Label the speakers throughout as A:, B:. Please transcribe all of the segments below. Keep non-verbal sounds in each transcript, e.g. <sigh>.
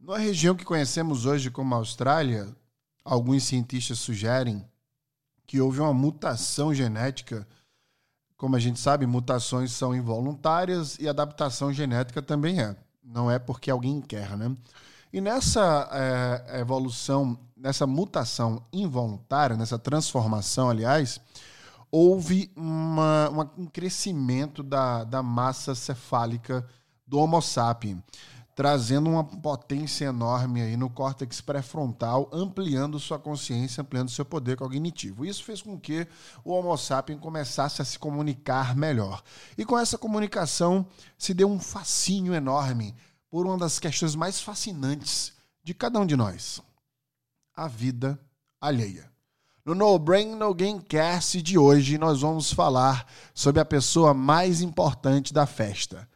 A: Na região que conhecemos hoje como Austrália, alguns cientistas sugerem que houve uma mutação genética. Como a gente sabe, mutações são involuntárias e adaptação genética também é. Não é porque alguém quer, né? E nessa é, evolução, nessa mutação involuntária, nessa transformação, aliás, houve uma, uma, um crescimento da, da massa cefálica do Homo sapiens trazendo uma potência enorme aí no córtex pré-frontal, ampliando sua consciência, ampliando seu poder cognitivo. Isso fez com que o Homo sapiens começasse a se comunicar melhor. E com essa comunicação se deu um fascínio enorme por uma das questões mais fascinantes de cada um de nós: a vida alheia. No No Brain No Gamecast de hoje, nós vamos falar sobre a pessoa mais importante da festa,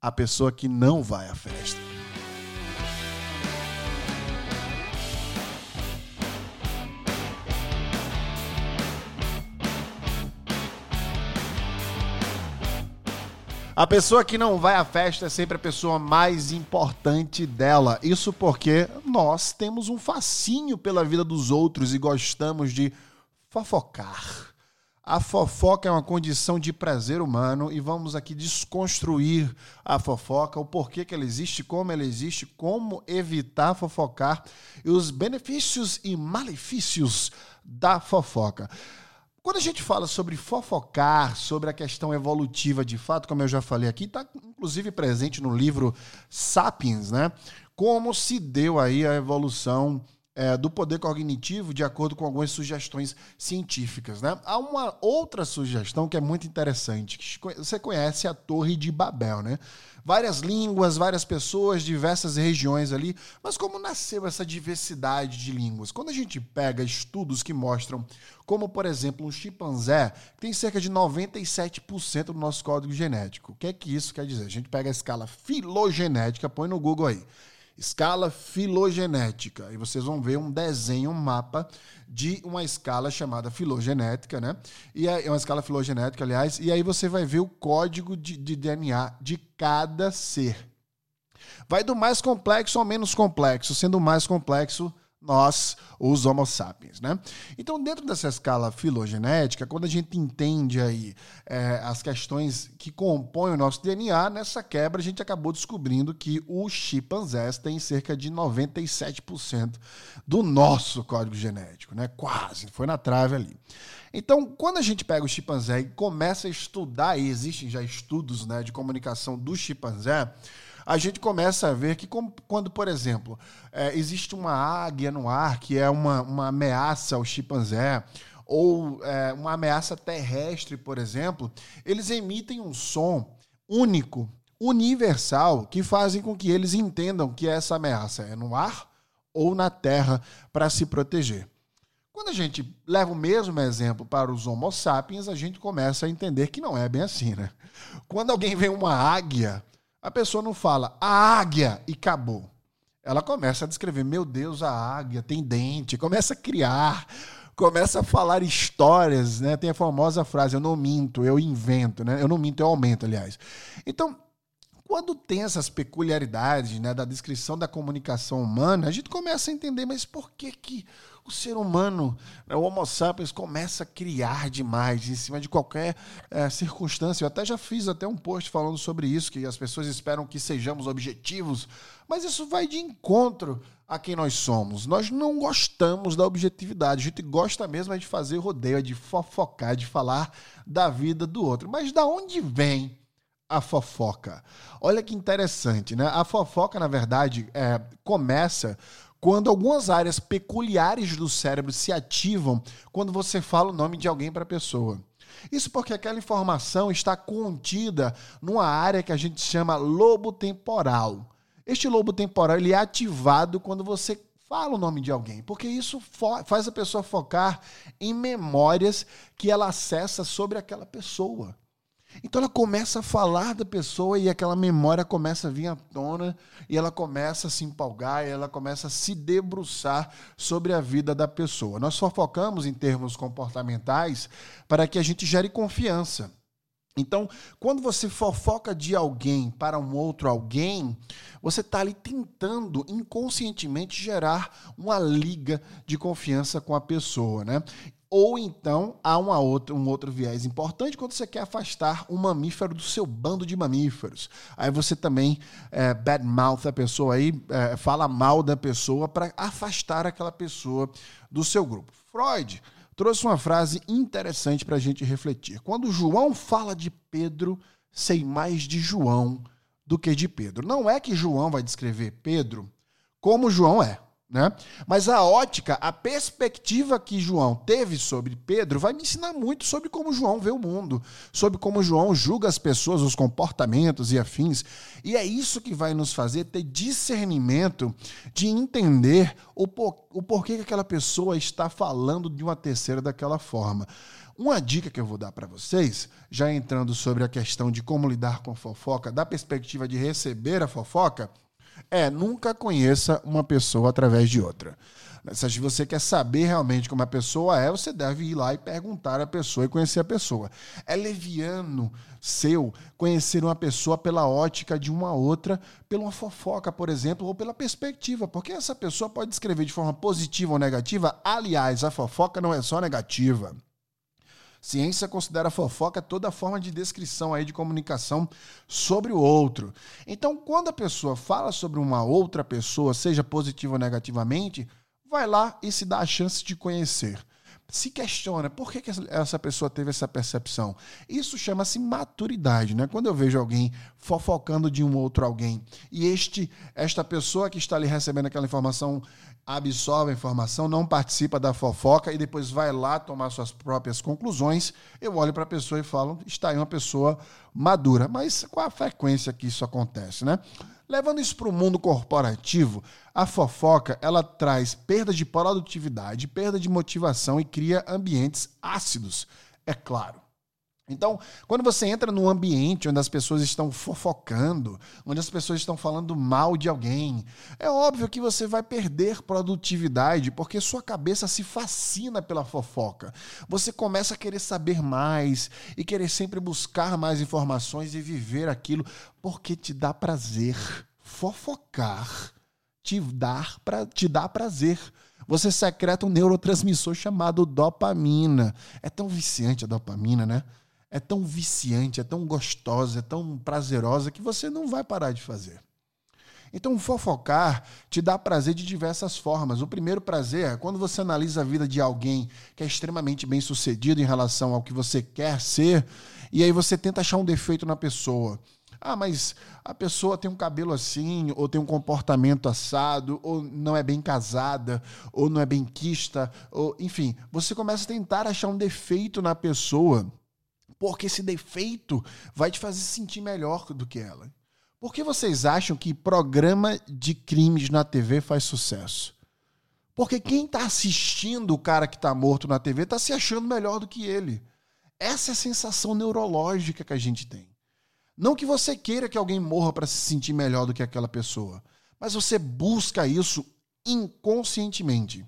A: a pessoa que não vai à festa. A pessoa que não vai à festa é sempre a pessoa mais importante dela. Isso porque nós temos um fascínio pela vida dos outros e gostamos de fofocar. A fofoca é uma condição de prazer humano e vamos aqui desconstruir a fofoca, o porquê que ela existe, como ela existe, como evitar fofocar e os benefícios e malefícios da fofoca. Quando a gente fala sobre fofocar, sobre a questão evolutiva de fato, como eu já falei aqui, está inclusive presente no livro Sapiens, né? Como se deu aí a evolução é, do poder cognitivo de acordo com algumas sugestões científicas. Né? Há uma outra sugestão que é muito interessante. Você conhece a Torre de Babel, né? Várias línguas, várias pessoas, diversas regiões ali. Mas como nasceu essa diversidade de línguas? Quando a gente pega estudos que mostram como, por exemplo, um chimpanzé tem cerca de 97% do nosso código genético. O que é que isso quer dizer? A gente pega a escala filogenética, põe no Google aí escala filogenética. E vocês vão ver um desenho, um mapa de uma escala chamada filogenética, né? E é uma escala filogenética, aliás, e aí você vai ver o código de, de DNA de cada ser. Vai do mais complexo ao menos complexo, sendo o mais complexo nós, os Homo sapiens, né? Então, dentro dessa escala filogenética, quando a gente entende aí é, as questões que compõem o nosso DNA, nessa quebra a gente acabou descobrindo que os chimpanzés têm cerca de 97% do nosso código genético, né? Quase, foi na trave ali. Então, quando a gente pega o chimpanzé e começa a estudar, e existem já estudos né, de comunicação do chimpanzé, a gente começa a ver que, quando, por exemplo, é, existe uma águia no ar que é uma, uma ameaça ao chimpanzé, ou é, uma ameaça terrestre, por exemplo, eles emitem um som único, universal, que fazem com que eles entendam que essa ameaça é no ar ou na terra para se proteger. Quando a gente leva o mesmo exemplo para os Homo sapiens, a gente começa a entender que não é bem assim, né? Quando alguém vê uma águia a pessoa não fala a águia e acabou. Ela começa a descrever, meu Deus, a águia tem dente, começa a criar, começa a falar histórias, né? Tem a famosa frase, eu não minto, eu invento, né? Eu não minto, eu aumento, aliás. Então, quando tem essas peculiaridades né, da descrição da comunicação humana, a gente começa a entender, mas por que, que o ser humano, né, o Homo sapiens, começa a criar demais em cima de qualquer é, circunstância? Eu até já fiz até um post falando sobre isso, que as pessoas esperam que sejamos objetivos, mas isso vai de encontro a quem nós somos. Nós não gostamos da objetividade, a gente gosta mesmo é de fazer rodeio, é de fofocar, de falar da vida do outro. Mas da onde vem a fofoca. Olha que interessante, né? A fofoca, na verdade, é, começa quando algumas áreas peculiares do cérebro se ativam quando você fala o nome de alguém para a pessoa. Isso porque aquela informação está contida numa área que a gente chama lobo temporal. Este lobo temporal ele é ativado quando você fala o nome de alguém, porque isso faz a pessoa focar em memórias que ela acessa sobre aquela pessoa. Então ela começa a falar da pessoa e aquela memória começa a vir à tona e ela começa a se empolgar e ela começa a se debruçar sobre a vida da pessoa. Nós só focamos em termos comportamentais para que a gente gere confiança. Então, quando você fofoca de alguém para um outro alguém, você está ali tentando inconscientemente gerar uma liga de confiança com a pessoa, né? Ou então há uma outra, um outro viés importante quando você quer afastar um mamífero do seu bando de mamíferos. Aí você também é, bad mouth a pessoa aí, é, fala mal da pessoa para afastar aquela pessoa do seu grupo. Freud trouxe uma frase interessante para a gente refletir. Quando João fala de Pedro, sei mais de João do que de Pedro. Não é que João vai descrever Pedro como João é. Né? Mas a ótica, a perspectiva que João teve sobre Pedro vai me ensinar muito sobre como João vê o mundo, sobre como João julga as pessoas, os comportamentos e afins. E é isso que vai nos fazer ter discernimento de entender o, por, o porquê que aquela pessoa está falando de uma terceira daquela forma. Uma dica que eu vou dar para vocês, já entrando sobre a questão de como lidar com a fofoca, da perspectiva de receber a fofoca, é, nunca conheça uma pessoa através de outra. Se você quer saber realmente como a pessoa é, você deve ir lá e perguntar à pessoa e conhecer a pessoa. É leviano seu conhecer uma pessoa pela ótica de uma outra, pela uma fofoca, por exemplo, ou pela perspectiva, porque essa pessoa pode descrever de forma positiva ou negativa. Aliás, a fofoca não é só negativa. Ciência considera fofoca toda forma de descrição aí de comunicação sobre o outro. Então, quando a pessoa fala sobre uma outra pessoa, seja positiva ou negativamente, vai lá e se dá a chance de conhecer se questiona por que, que essa pessoa teve essa percepção. Isso chama-se maturidade, né? Quando eu vejo alguém fofocando de um outro alguém e este esta pessoa que está ali recebendo aquela informação absorve a informação, não participa da fofoca e depois vai lá tomar suas próprias conclusões, eu olho para a pessoa e falo, está aí uma pessoa madura. Mas qual a frequência que isso acontece, né? Levando isso para o mundo corporativo, a fofoca ela traz perda de produtividade, perda de motivação e cria ambientes ácidos, é claro. Então, quando você entra num ambiente onde as pessoas estão fofocando, onde as pessoas estão falando mal de alguém, é óbvio que você vai perder produtividade, porque sua cabeça se fascina pela fofoca. Você começa a querer saber mais e querer sempre buscar mais informações e viver aquilo porque te dá prazer. Fofocar te, dar pra, te dá prazer. Você secreta um neurotransmissor chamado dopamina. É tão viciante a dopamina, né? É tão viciante, é tão gostosa, é tão prazerosa que você não vai parar de fazer. Então, fofocar te dá prazer de diversas formas. O primeiro prazer é quando você analisa a vida de alguém que é extremamente bem sucedido em relação ao que você quer ser, e aí você tenta achar um defeito na pessoa. Ah, mas a pessoa tem um cabelo assim, ou tem um comportamento assado, ou não é bem casada, ou não é bem quista, ou enfim, você começa a tentar achar um defeito na pessoa porque esse defeito vai te fazer sentir melhor do que ela. Por que vocês acham que programa de crimes na TV faz sucesso? Porque quem está assistindo o cara que está morto na TV está se achando melhor do que ele. Essa é a sensação neurológica que a gente tem. Não que você queira que alguém morra para se sentir melhor do que aquela pessoa, mas você busca isso inconscientemente.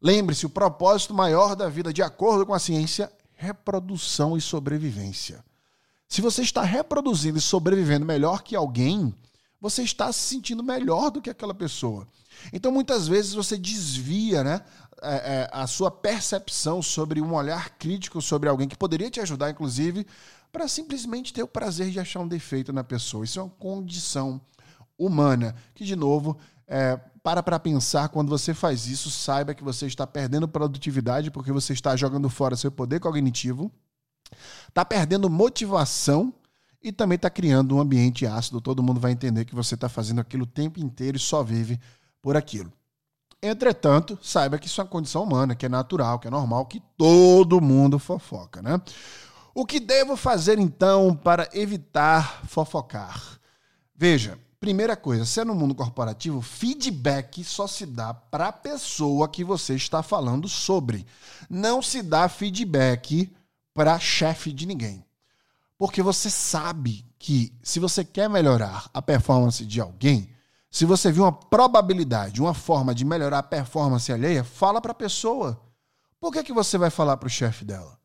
A: Lembre-se, o propósito maior da vida, de acordo com a ciência, reprodução e sobrevivência. Se você está reproduzindo e sobrevivendo melhor que alguém, você está se sentindo melhor do que aquela pessoa. Então, muitas vezes, você desvia né, é, é, a sua percepção sobre um olhar crítico sobre alguém que poderia te ajudar, inclusive, para simplesmente ter o prazer de achar um defeito na pessoa. Isso é uma condição humana que, de novo, é, para para pensar, quando você faz isso, saiba que você está perdendo produtividade porque você está jogando fora seu poder cognitivo, está perdendo motivação e também está criando um ambiente ácido. Todo mundo vai entender que você está fazendo aquilo o tempo inteiro e só vive por aquilo. Entretanto, saiba que isso é uma condição humana, que é natural, que é normal, que todo mundo fofoca, né? O que devo fazer então para evitar fofocar? Veja, Primeira coisa, se é no mundo corporativo, feedback só se dá para a pessoa que você está falando sobre. Não se dá feedback para chefe de ninguém. Porque você sabe que se você quer melhorar a performance de alguém, se você viu uma probabilidade, uma forma de melhorar a performance alheia, fala para a pessoa. Por que, que você vai falar para o chefe dela?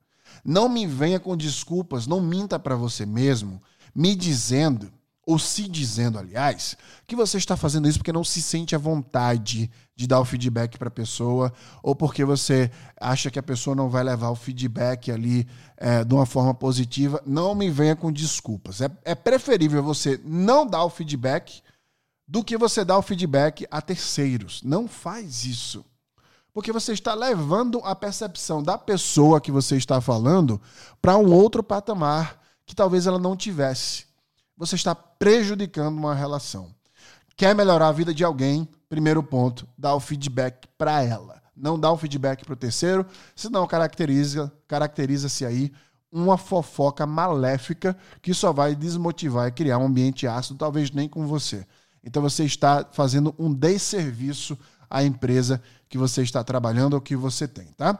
A: Não me venha com desculpas, não minta para você mesmo, me dizendo ou se dizendo, aliás, que você está fazendo isso porque não se sente à vontade de dar o feedback para a pessoa, ou porque você acha que a pessoa não vai levar o feedback ali é, de uma forma positiva, não me venha com desculpas. É, é preferível você não dar o feedback do que você dar o feedback a terceiros. Não faz isso. Porque você está levando a percepção da pessoa que você está falando para um outro patamar que talvez ela não tivesse você está prejudicando uma relação. Quer melhorar a vida de alguém? Primeiro ponto, dá o feedback para ela. Não dá o feedback para o terceiro, senão caracteriza, caracteriza-se aí uma fofoca maléfica que só vai desmotivar e criar um ambiente ácido, talvez nem com você. Então você está fazendo um desserviço à empresa que você está trabalhando ou que você tem, tá?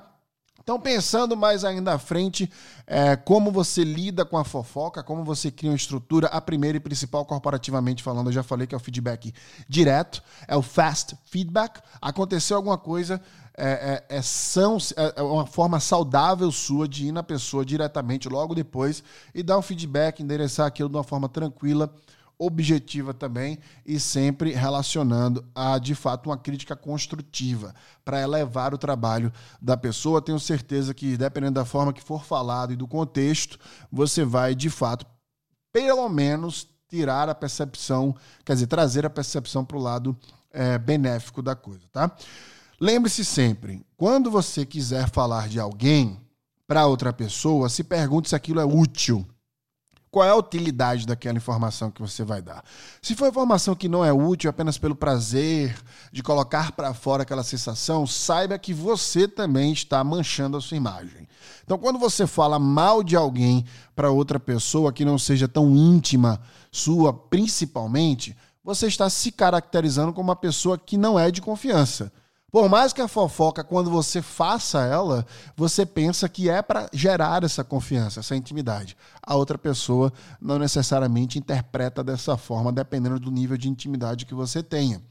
A: Então, pensando mais ainda à frente, é, como você lida com a fofoca, como você cria uma estrutura, a primeira e principal, corporativamente falando, eu já falei que é o feedback direto, é o fast feedback. Aconteceu alguma coisa, é, é, é, são, é, é uma forma saudável sua de ir na pessoa diretamente logo depois e dar um feedback, endereçar aquilo de uma forma tranquila objetiva também e sempre relacionando a, de fato, uma crítica construtiva para elevar o trabalho da pessoa. Tenho certeza que, dependendo da forma que for falado e do contexto, você vai, de fato, pelo menos tirar a percepção, quer dizer, trazer a percepção para o lado é, benéfico da coisa, tá? Lembre-se sempre, quando você quiser falar de alguém para outra pessoa, se pergunte se aquilo é útil qual é a utilidade daquela informação que você vai dar? Se for informação que não é útil apenas pelo prazer de colocar para fora aquela sensação, saiba que você também está manchando a sua imagem. Então, quando você fala mal de alguém para outra pessoa que não seja tão íntima sua, principalmente, você está se caracterizando como uma pessoa que não é de confiança. Por mais que a fofoca, quando você faça ela, você pensa que é para gerar essa confiança, essa intimidade. A outra pessoa não necessariamente interpreta dessa forma, dependendo do nível de intimidade que você tenha.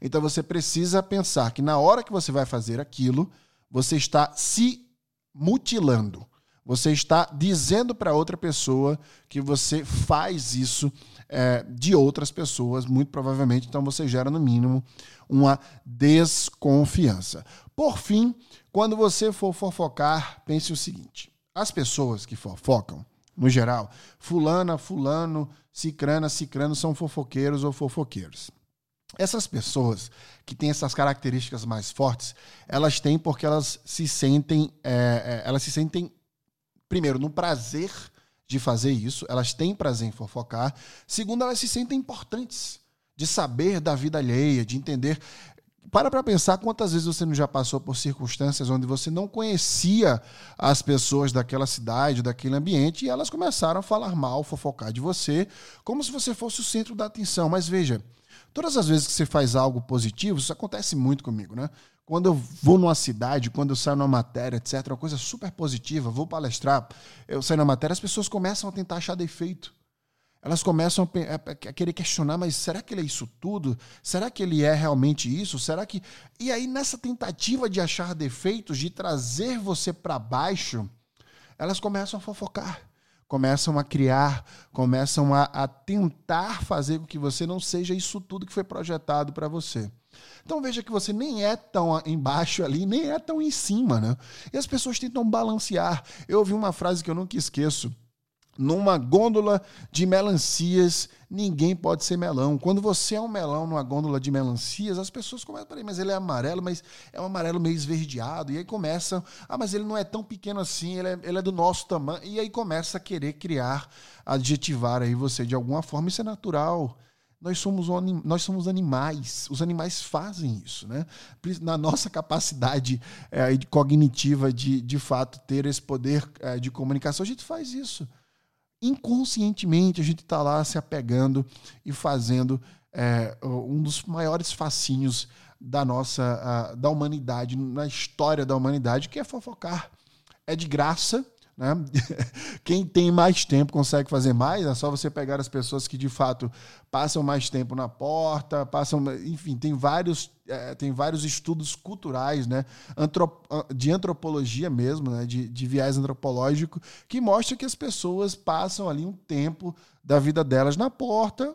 A: Então você precisa pensar que na hora que você vai fazer aquilo, você está se mutilando. Você está dizendo para outra pessoa que você faz isso é, de outras pessoas, muito provavelmente. Então você gera, no mínimo, uma desconfiança. Por fim, quando você for fofocar, pense o seguinte: as pessoas que fofocam, no geral, fulana, fulano, cicrana, cicrano são fofoqueiros ou fofoqueiros. Essas pessoas que têm essas características mais fortes, elas têm porque elas se sentem, é, é elas se sentem primeiro no prazer de fazer isso, elas têm prazer em fofocar. Segundo, elas se sentem importantes de saber da vida alheia, de entender. Para para pensar quantas vezes você não já passou por circunstâncias onde você não conhecia as pessoas daquela cidade, daquele ambiente, e elas começaram a falar mal, fofocar de você, como se você fosse o centro da atenção. Mas veja, todas as vezes que você faz algo positivo, isso acontece muito comigo, né? Quando eu vou numa cidade, quando eu saio numa matéria, etc., uma coisa super positiva, vou palestrar, eu saio na matéria, as pessoas começam a tentar achar defeito. Elas começam a, querer questionar, mas será que ele é isso tudo? Será que ele é realmente isso? Será que. E aí, nessa tentativa de achar defeitos, de trazer você para baixo, elas começam a fofocar começam a criar, começam a, a, tentar fazer com que você não seja isso tudo que foi projetado para você. Então veja que você nem é tão embaixo ali, nem é tão em cima, né? E as pessoas tentam balancear. Eu ouvi uma frase que eu nunca esqueço. Numa gôndola de melancias, ninguém pode ser melão. Quando você é um melão numa gôndola de melancias, as pessoas começam, peraí, mas ele é amarelo, mas é um amarelo meio esverdeado. E aí começam, ah, mas ele não é tão pequeno assim, ele é, ele é do nosso tamanho. E aí começa a querer criar, adjetivar aí você de alguma forma. Isso é natural. Nós somos, nós somos animais, os animais fazem isso, né? Na nossa capacidade é, cognitiva de, de fato, ter esse poder é, de comunicação, a gente faz isso. Inconscientemente, a gente está lá se apegando e fazendo é, um dos maiores fascínios da nossa, a, da humanidade, na história da humanidade, que é fofocar. É de graça, Né? <laughs> Quem tem mais tempo consegue fazer mais, é só você pegar as pessoas que de fato passam mais tempo na porta, passam. Enfim, tem vários, é, tem vários estudos culturais, né? Antrop, de antropologia mesmo, né? de, de viés antropológico, que mostra que as pessoas passam ali um tempo da vida delas na porta,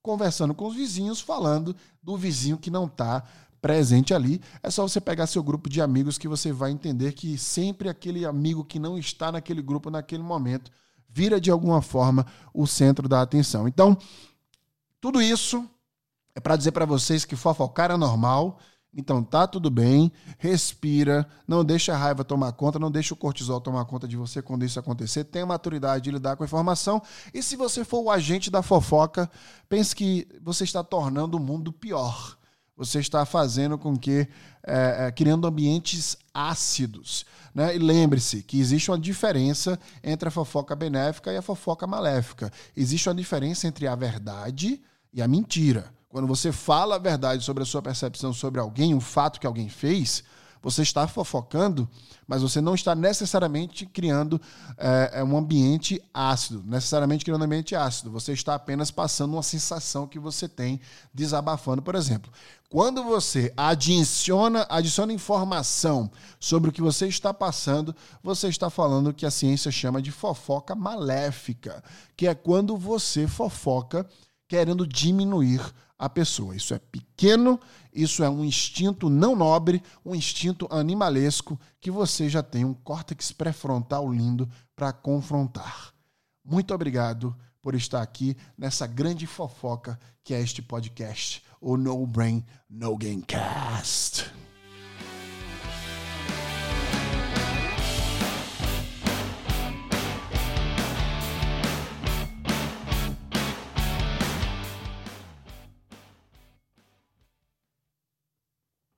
A: conversando com os vizinhos, falando do vizinho que não está presente ali. É só você pegar seu grupo de amigos que você vai entender que sempre aquele amigo que não está naquele grupo naquele momento vira de alguma forma o centro da atenção. Então, tudo isso é para dizer para vocês que fofocar é normal. Então tá tudo bem, respira, não deixa a raiva tomar conta, não deixa o cortisol tomar conta de você quando isso acontecer. Tenha maturidade de lidar com a informação. E se você for o agente da fofoca, pense que você está tornando o mundo pior você está fazendo com que, é, é, criando ambientes ácidos. Né? E lembre-se que existe uma diferença entre a fofoca benéfica e a fofoca maléfica. Existe uma diferença entre a verdade e a mentira. Quando você fala a verdade sobre a sua percepção sobre alguém, um fato que alguém fez, você está fofocando, mas você não está necessariamente criando é, um ambiente ácido, necessariamente criando um ambiente ácido. Você está apenas passando uma sensação que você tem desabafando, por exemplo. Quando você adiciona, adiciona informação sobre o que você está passando, você está falando que a ciência chama de fofoca maléfica, que é quando você fofoca querendo diminuir a pessoa. Isso é pequeno, isso é um instinto não nobre, um instinto animalesco que você já tem um córtex pré-frontal lindo para confrontar. Muito obrigado por estar aqui nessa grande fofoca que é este podcast, o No Brain No Game Cast.